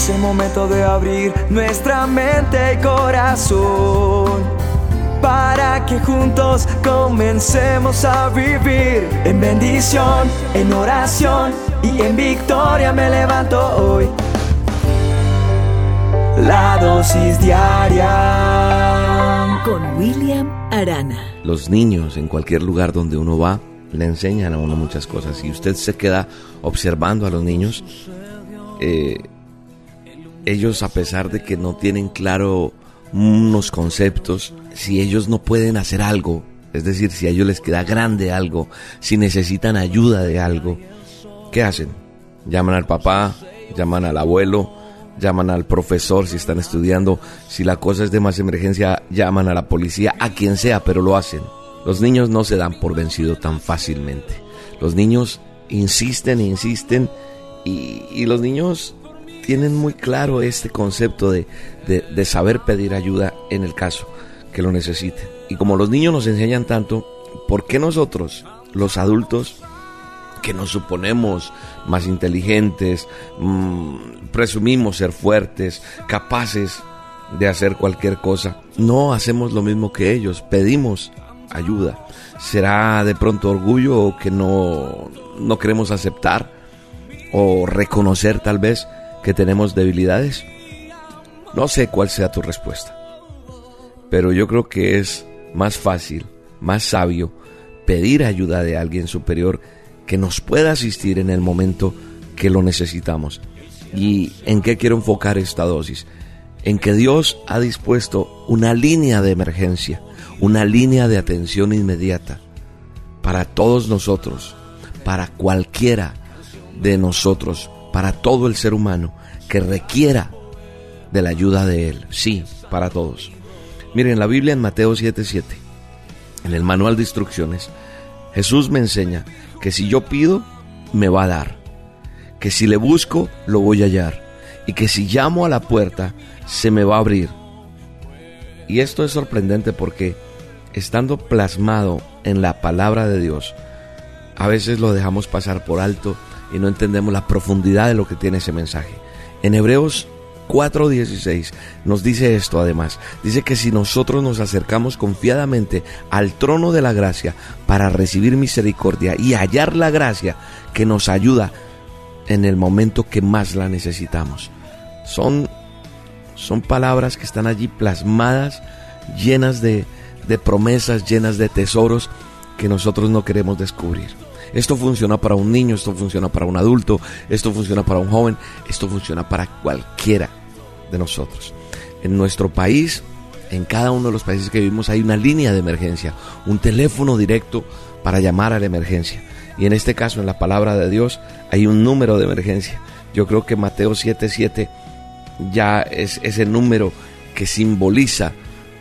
Es el momento de abrir nuestra mente y corazón para que juntos comencemos a vivir en bendición, en oración y en victoria me levanto hoy. La dosis diaria con William Arana. Los niños en cualquier lugar donde uno va le enseñan a uno muchas cosas y usted se queda observando a los niños. Eh, ellos a pesar de que no tienen claro unos conceptos, si ellos no pueden hacer algo, es decir, si a ellos les queda grande algo, si necesitan ayuda de algo, ¿qué hacen? Llaman al papá, llaman al abuelo, llaman al profesor si están estudiando, si la cosa es de más emergencia, llaman a la policía, a quien sea, pero lo hacen. Los niños no se dan por vencido tan fácilmente. Los niños insisten e insisten y, y los niños tienen muy claro este concepto de, de, saber pedir ayuda en el caso que lo necesiten. Y como los niños nos enseñan tanto, ¿por qué nosotros, los adultos, que nos suponemos más inteligentes, mmm, presumimos ser fuertes, capaces de hacer cualquier cosa, no hacemos lo mismo que ellos, pedimos ayuda. ¿Será de pronto orgullo o que no, no queremos aceptar o reconocer tal vez que tenemos debilidades? No sé cuál sea tu respuesta, pero yo creo que es más fácil, más sabio pedir ayuda de alguien superior que nos pueda asistir en el momento que lo necesitamos. ¿Y en qué quiero enfocar esta dosis? En que Dios ha dispuesto una línea de emergencia, una línea de atención inmediata para todos nosotros, para cualquiera de nosotros, para todo el ser humano que requiera de la ayuda de Él. Sí, para todos. Miren, la Biblia en Mateo 7:7, en el manual de instrucciones, Jesús me enseña que si yo pido, me va a dar. Que si le busco, lo voy a hallar. Y que si llamo a la puerta, se me va a abrir. Y esto es sorprendente porque estando plasmado en la palabra de Dios, a veces lo dejamos pasar por alto y no entendemos la profundidad de lo que tiene ese mensaje. En Hebreos 4:16 nos dice esto además. Dice que si nosotros nos acercamos confiadamente al trono de la gracia para recibir misericordia y hallar la gracia que nos ayuda en el momento que más la necesitamos. Son, son palabras que están allí plasmadas, llenas de, de promesas, llenas de tesoros que nosotros no queremos descubrir. Esto funciona para un niño, esto funciona para un adulto, esto funciona para un joven, esto funciona para cualquiera de nosotros. En nuestro país, en cada uno de los países que vivimos hay una línea de emergencia, un teléfono directo para llamar a la emergencia. Y en este caso, en la palabra de Dios, hay un número de emergencia. Yo creo que Mateo 7:7 ya es ese número que simboliza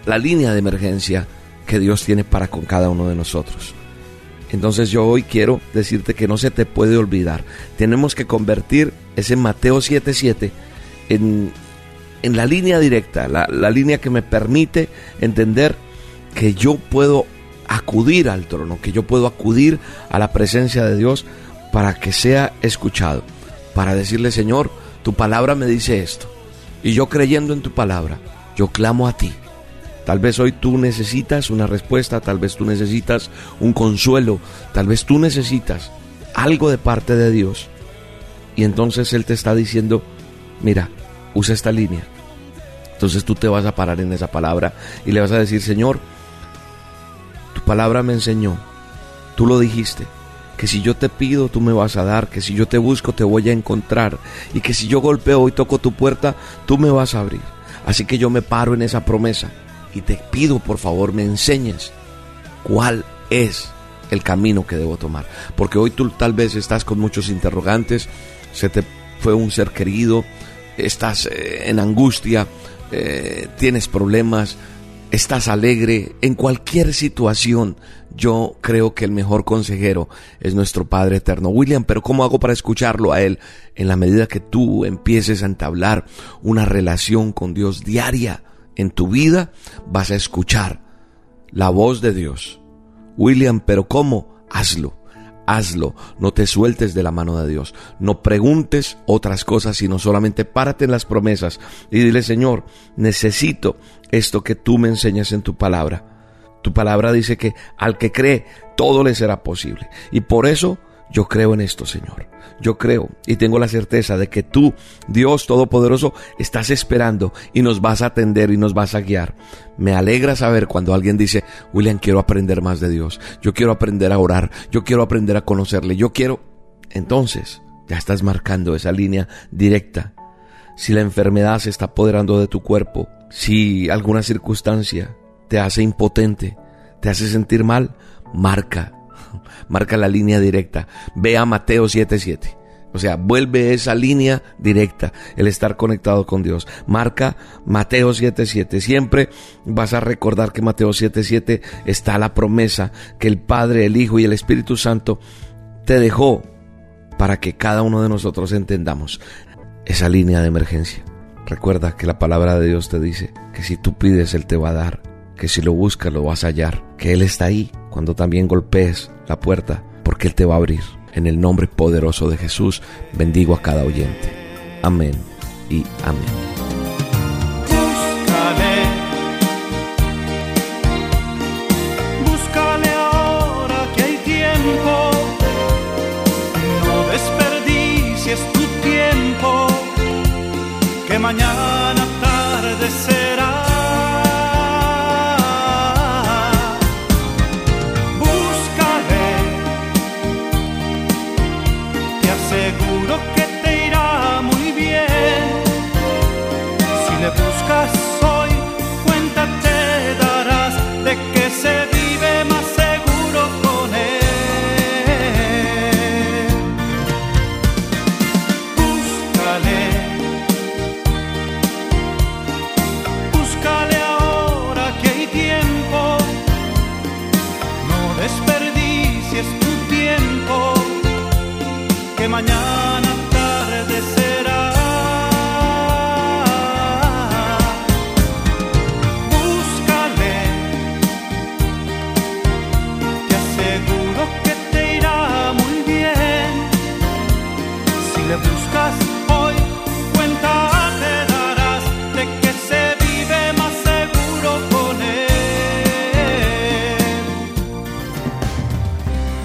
la línea de emergencia que Dios tiene para con cada uno de nosotros. Entonces yo hoy quiero decirte que no se te puede olvidar. Tenemos que convertir ese Mateo 7:7 en, en la línea directa, la, la línea que me permite entender que yo puedo acudir al trono, que yo puedo acudir a la presencia de Dios para que sea escuchado, para decirle, Señor, tu palabra me dice esto, y yo creyendo en tu palabra, yo clamo a ti Tal vez hoy tú necesitas una respuesta, tal vez tú necesitas un consuelo, tal vez tú necesitas algo de parte de Dios. Y entonces Él te está diciendo, mira, usa esta línea. Entonces tú te vas a parar en esa palabra y le vas a decir, Señor, tu palabra me enseñó, tú lo dijiste, que si yo te pido tú me vas a dar, que si yo te busco te voy a encontrar y que si yo golpeo y toco tu puerta, tú me vas a abrir. Así que yo me paro en esa promesa y te pido por favor me enseñes cuál es el camino que debo tomar. Porque hoy tú tal vez estás con muchos interrogantes, se te fue un ser querido, estás eh, en angustia, eh, tienes problemas, estás alegre, en cualquier situación, yo creo que el mejor consejero es nuestro Padre Eterno. William, pero ¿cómo hago para escucharlo a Él? En la medida que tú empieces a entablar una relación con Dios diaria, en tu vida vas a escuchar la voz de Dios. William, pero ¿cómo? Hazlo. hazlo, no te sueltes de la mano de Dios, no preguntes otras cosas, sino solamente párate en las promesas y dile, Señor, necesito esto que tú me enseñas en tu palabra. Tu palabra dice que al que cree, todo le será posible. Y por eso yo creo en esto, Señor. Yo creo y tengo la certeza de que tú, Dios Todopoderoso, estás esperando y nos vas a atender y nos vas a guiar. Me alegra saber cuando alguien dice, William, quiero aprender más de Dios. Yo quiero aprender a orar. Yo quiero aprender a conocerle. Yo quiero... Entonces, ya estás marcando esa línea directa. Si la enfermedad se está apoderando de tu cuerpo, si alguna circunstancia te hace impotente, te hace sentir mal, marca marca la línea directa. Ve a Mateo 7:7. O sea, vuelve esa línea directa, el estar conectado con Dios. Marca Mateo 7:7. Siempre vas a recordar que Mateo 7:7 está la promesa que el Padre, el Hijo y el Espíritu Santo te dejó para que cada uno de nosotros entendamos esa línea de emergencia. Recuerda que la palabra de Dios te dice que si tú pides, Él te va a dar, que si lo buscas, lo vas a hallar, que Él está ahí cuando también golpees la puerta, porque Él te va a abrir. En el nombre poderoso de Jesús, bendigo a cada oyente. Amén y amén. Búscale,